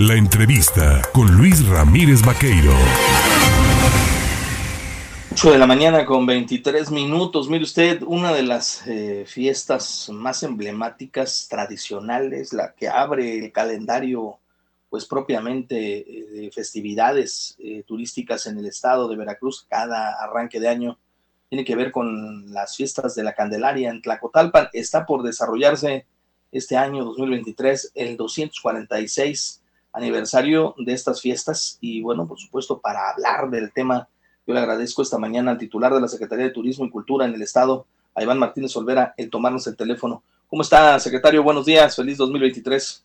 La entrevista con Luis Ramírez Vaqueiro. 8 de la mañana con 23 minutos. Mire usted, una de las eh, fiestas más emblemáticas, tradicionales, la que abre el calendario, pues propiamente eh, de festividades eh, turísticas en el estado de Veracruz, cada arranque de año, tiene que ver con las fiestas de la Candelaria en Tlacotalpan. Está por desarrollarse este año 2023 el 246 aniversario de estas fiestas y bueno, por supuesto, para hablar del tema, yo le agradezco esta mañana al titular de la Secretaría de Turismo y Cultura en el Estado, a Iván Martínez Olvera, el tomarnos el teléfono. ¿Cómo está, secretario? Buenos días, feliz 2023.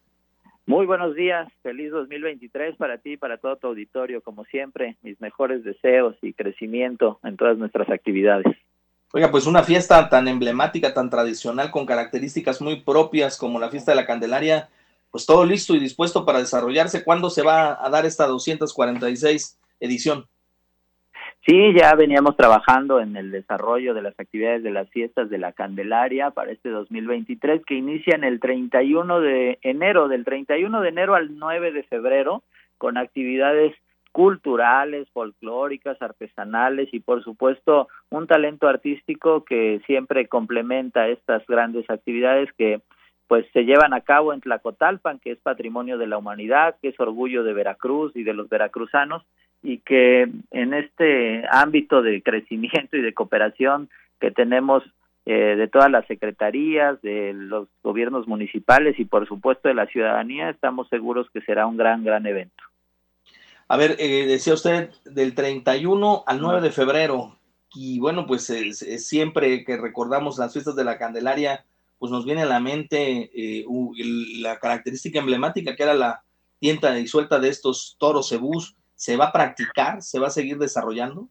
Muy buenos días, feliz 2023 para ti y para todo tu auditorio, como siempre, mis mejores deseos y crecimiento en todas nuestras actividades. Oiga, pues una fiesta tan emblemática, tan tradicional, con características muy propias como la fiesta de la Candelaria, pues todo listo y dispuesto para desarrollarse. ¿Cuándo se va a dar esta 246 edición? Sí, ya veníamos trabajando en el desarrollo de las actividades de las fiestas de la Candelaria para este 2023 que inician el 31 de enero, del 31 de enero al 9 de febrero, con actividades culturales, folclóricas, artesanales y por supuesto un talento artístico que siempre complementa estas grandes actividades que pues se llevan a cabo en Tlacotalpan, que es patrimonio de la humanidad, que es orgullo de Veracruz y de los veracruzanos, y que en este ámbito de crecimiento y de cooperación que tenemos eh, de todas las secretarías, de los gobiernos municipales y por supuesto de la ciudadanía, estamos seguros que será un gran, gran evento. A ver, eh, decía usted del 31 al 9 de febrero, y bueno, pues siempre que recordamos las fiestas de la Candelaria, pues nos viene a la mente eh, la característica emblemática que era la tienta disuelta de estos toros cebús. ¿Se va a practicar? ¿Se va a seguir desarrollando?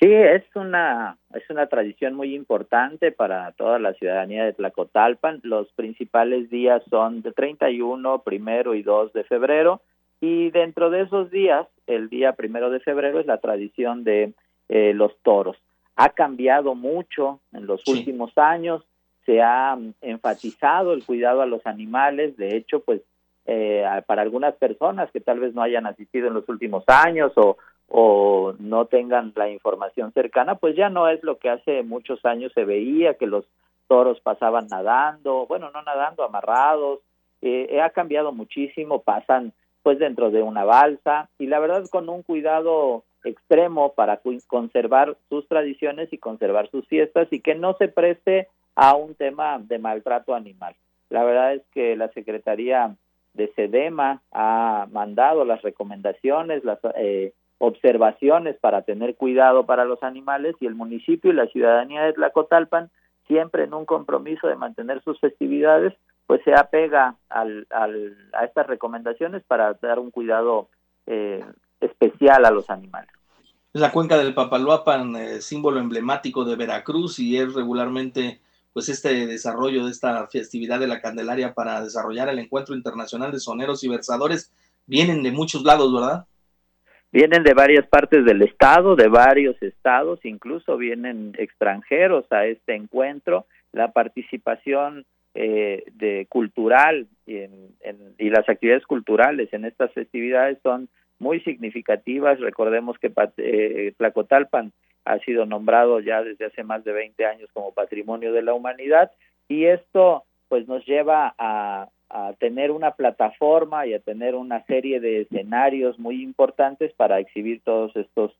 Sí, es una, es una tradición muy importante para toda la ciudadanía de Tlacotalpan. Los principales días son de 31, primero y 2 de febrero. Y dentro de esos días, el día primero de febrero es la tradición de eh, los toros. Ha cambiado mucho en los últimos años se ha enfatizado el cuidado a los animales, de hecho, pues eh, para algunas personas que tal vez no hayan asistido en los últimos años o, o no tengan la información cercana, pues ya no es lo que hace muchos años se veía, que los toros pasaban nadando, bueno, no nadando, amarrados, eh, ha cambiado muchísimo, pasan pues dentro de una balsa y la verdad con un cuidado extremo para conservar sus tradiciones y conservar sus fiestas y que no se preste a un tema de maltrato animal. La verdad es que la Secretaría de SEDEMA ha mandado las recomendaciones, las eh, observaciones para tener cuidado para los animales y el municipio y la ciudadanía de Tlacotalpan, siempre en un compromiso de mantener sus festividades, pues se apega al, a estas recomendaciones para dar un cuidado eh, especial a los animales. La cuenca del Papaloapan, eh, símbolo emblemático de Veracruz y es regularmente pues este desarrollo de esta festividad de la Candelaria para desarrollar el encuentro internacional de soneros y versadores vienen de muchos lados, ¿verdad? Vienen de varias partes del estado, de varios estados, incluso vienen extranjeros a este encuentro. La participación eh, de cultural y, y las actividades culturales en estas festividades son muy significativas. Recordemos que eh, Tlacotalpan ha sido nombrado ya desde hace más de 20 años como Patrimonio de la Humanidad y esto pues nos lleva a, tener una plataforma y a tener una serie de escenarios muy importantes para exhibir todos estos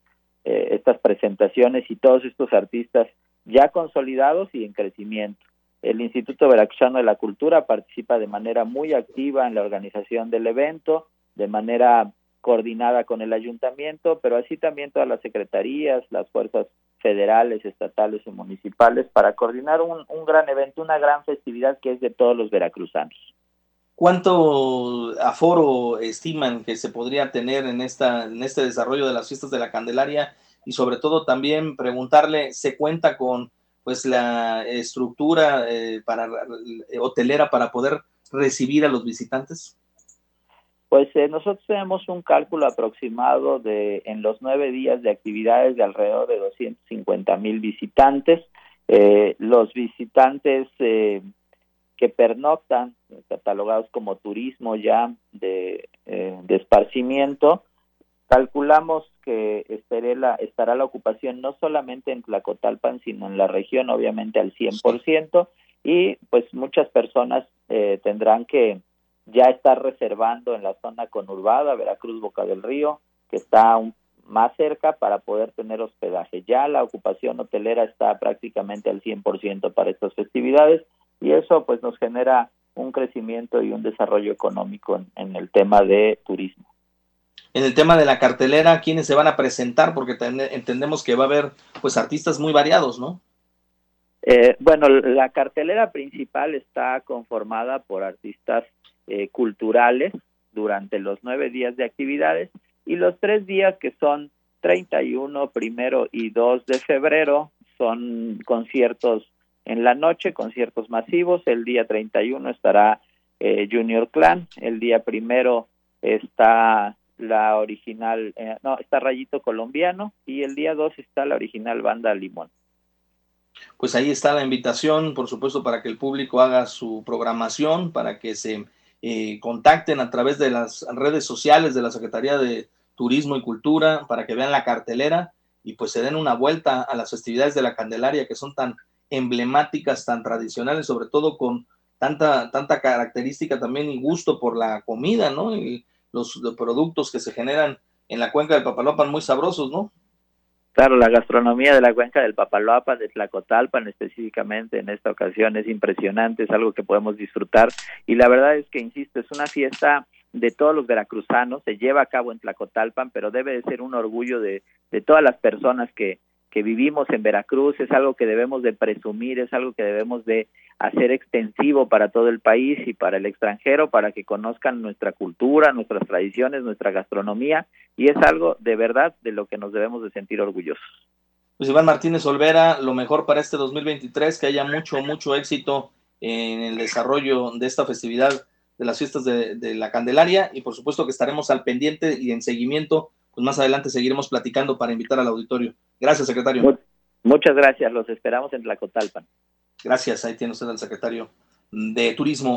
eh, estas presentaciones y todos estos artistas ya consolidados y en crecimiento. El Instituto Veracruzano de la Cultura participa de manera muy activa en la organización del evento, de manera coordinada con el ayuntamiento, pero así también todas las secretarías, las fuerzas federales, estatales y municipales para coordinar un, gran evento, una gran festividad que es de todos los veracruzanos. ¿Cuánto aforo estiman que se podría tener en, esta, en este desarrollo de las fiestas de la Candelaria? Y sobre todo también preguntarle, ¿se cuenta con pues la estructura eh, para eh, hotelera para poder recibir a los visitantes? Pues eh, nosotros tenemos un cálculo aproximado de en los nueve días de actividades de alrededor de 250 mil visitantes. Eh, los visitantes eh, que pernoctan, catalogados como turismo ya de, eh, esparcimiento, calculamos que la, estará la ocupación no solamente en Tlacotalpan, sino en la región, obviamente al 100%, y pues muchas personas eh, tendrán que ya estar reservando en la zona conurbada, Veracruz, Boca del Río, que está más cerca para poder tener hospedaje. Ya la ocupación hotelera está prácticamente al 100% para estas festividades y eso pues nos genera un crecimiento y un desarrollo económico en, el tema de turismo. En el tema de la cartelera, ¿quiénes se van a presentar? Porque entendemos que va a haber pues artistas muy variados, ¿no? Eh, bueno, la cartelera principal está conformada por artistas eh, culturales durante los nueve días de actividades y los tres días que son 31, primero y 2 de febrero son conciertos en la noche, conciertos masivos. El día 31 estará eh, Junior Clan, el día primero está la original, eh, no, está Rayito Colombiano y el día 2 está la original banda Limón. Pues ahí está la invitación, por supuesto, para que el público haga su programación, para que se eh, contacten a través de las redes sociales de la Secretaría de Turismo y Cultura, para que vean la cartelera y pues se den una vuelta a las festividades de la Candelaria que son tan emblemáticas, tan tradicionales, sobre todo con tanta, tanta característica también y gusto por la comida, ¿no? Y los, productos que se generan en la cuenca del Papaloapan muy sabrosos, ¿no? Claro, la gastronomía de la cuenca del Papaloapan, de Tlacotalpan específicamente en esta ocasión es impresionante, es algo que podemos disfrutar. Y la verdad es que, insisto, es una fiesta de todos los veracruzanos, se lleva a cabo en Tlacotalpan, pero debe de ser un orgullo de, de todas las personas que, que vivimos en Veracruz, es algo que debemos de presumir, es algo que debemos de hacer extensivo para todo el país y para el extranjero, para que conozcan nuestra cultura, nuestras tradiciones, nuestra gastronomía, y es algo de verdad de lo que nos debemos de sentir orgullosos. Pues Iván Martínez Olvera, lo mejor para este 2023, que haya mucho, mucho éxito en el desarrollo de esta festividad de las fiestas de, de la Candelaria y por supuesto que estaremos al pendiente y en seguimiento pues más adelante seguiremos platicando para invitar al auditorio. Gracias, secretario. Muchas gracias, los esperamos en Tlacotalpan. Gracias, ahí tiene usted al secretario de Turismo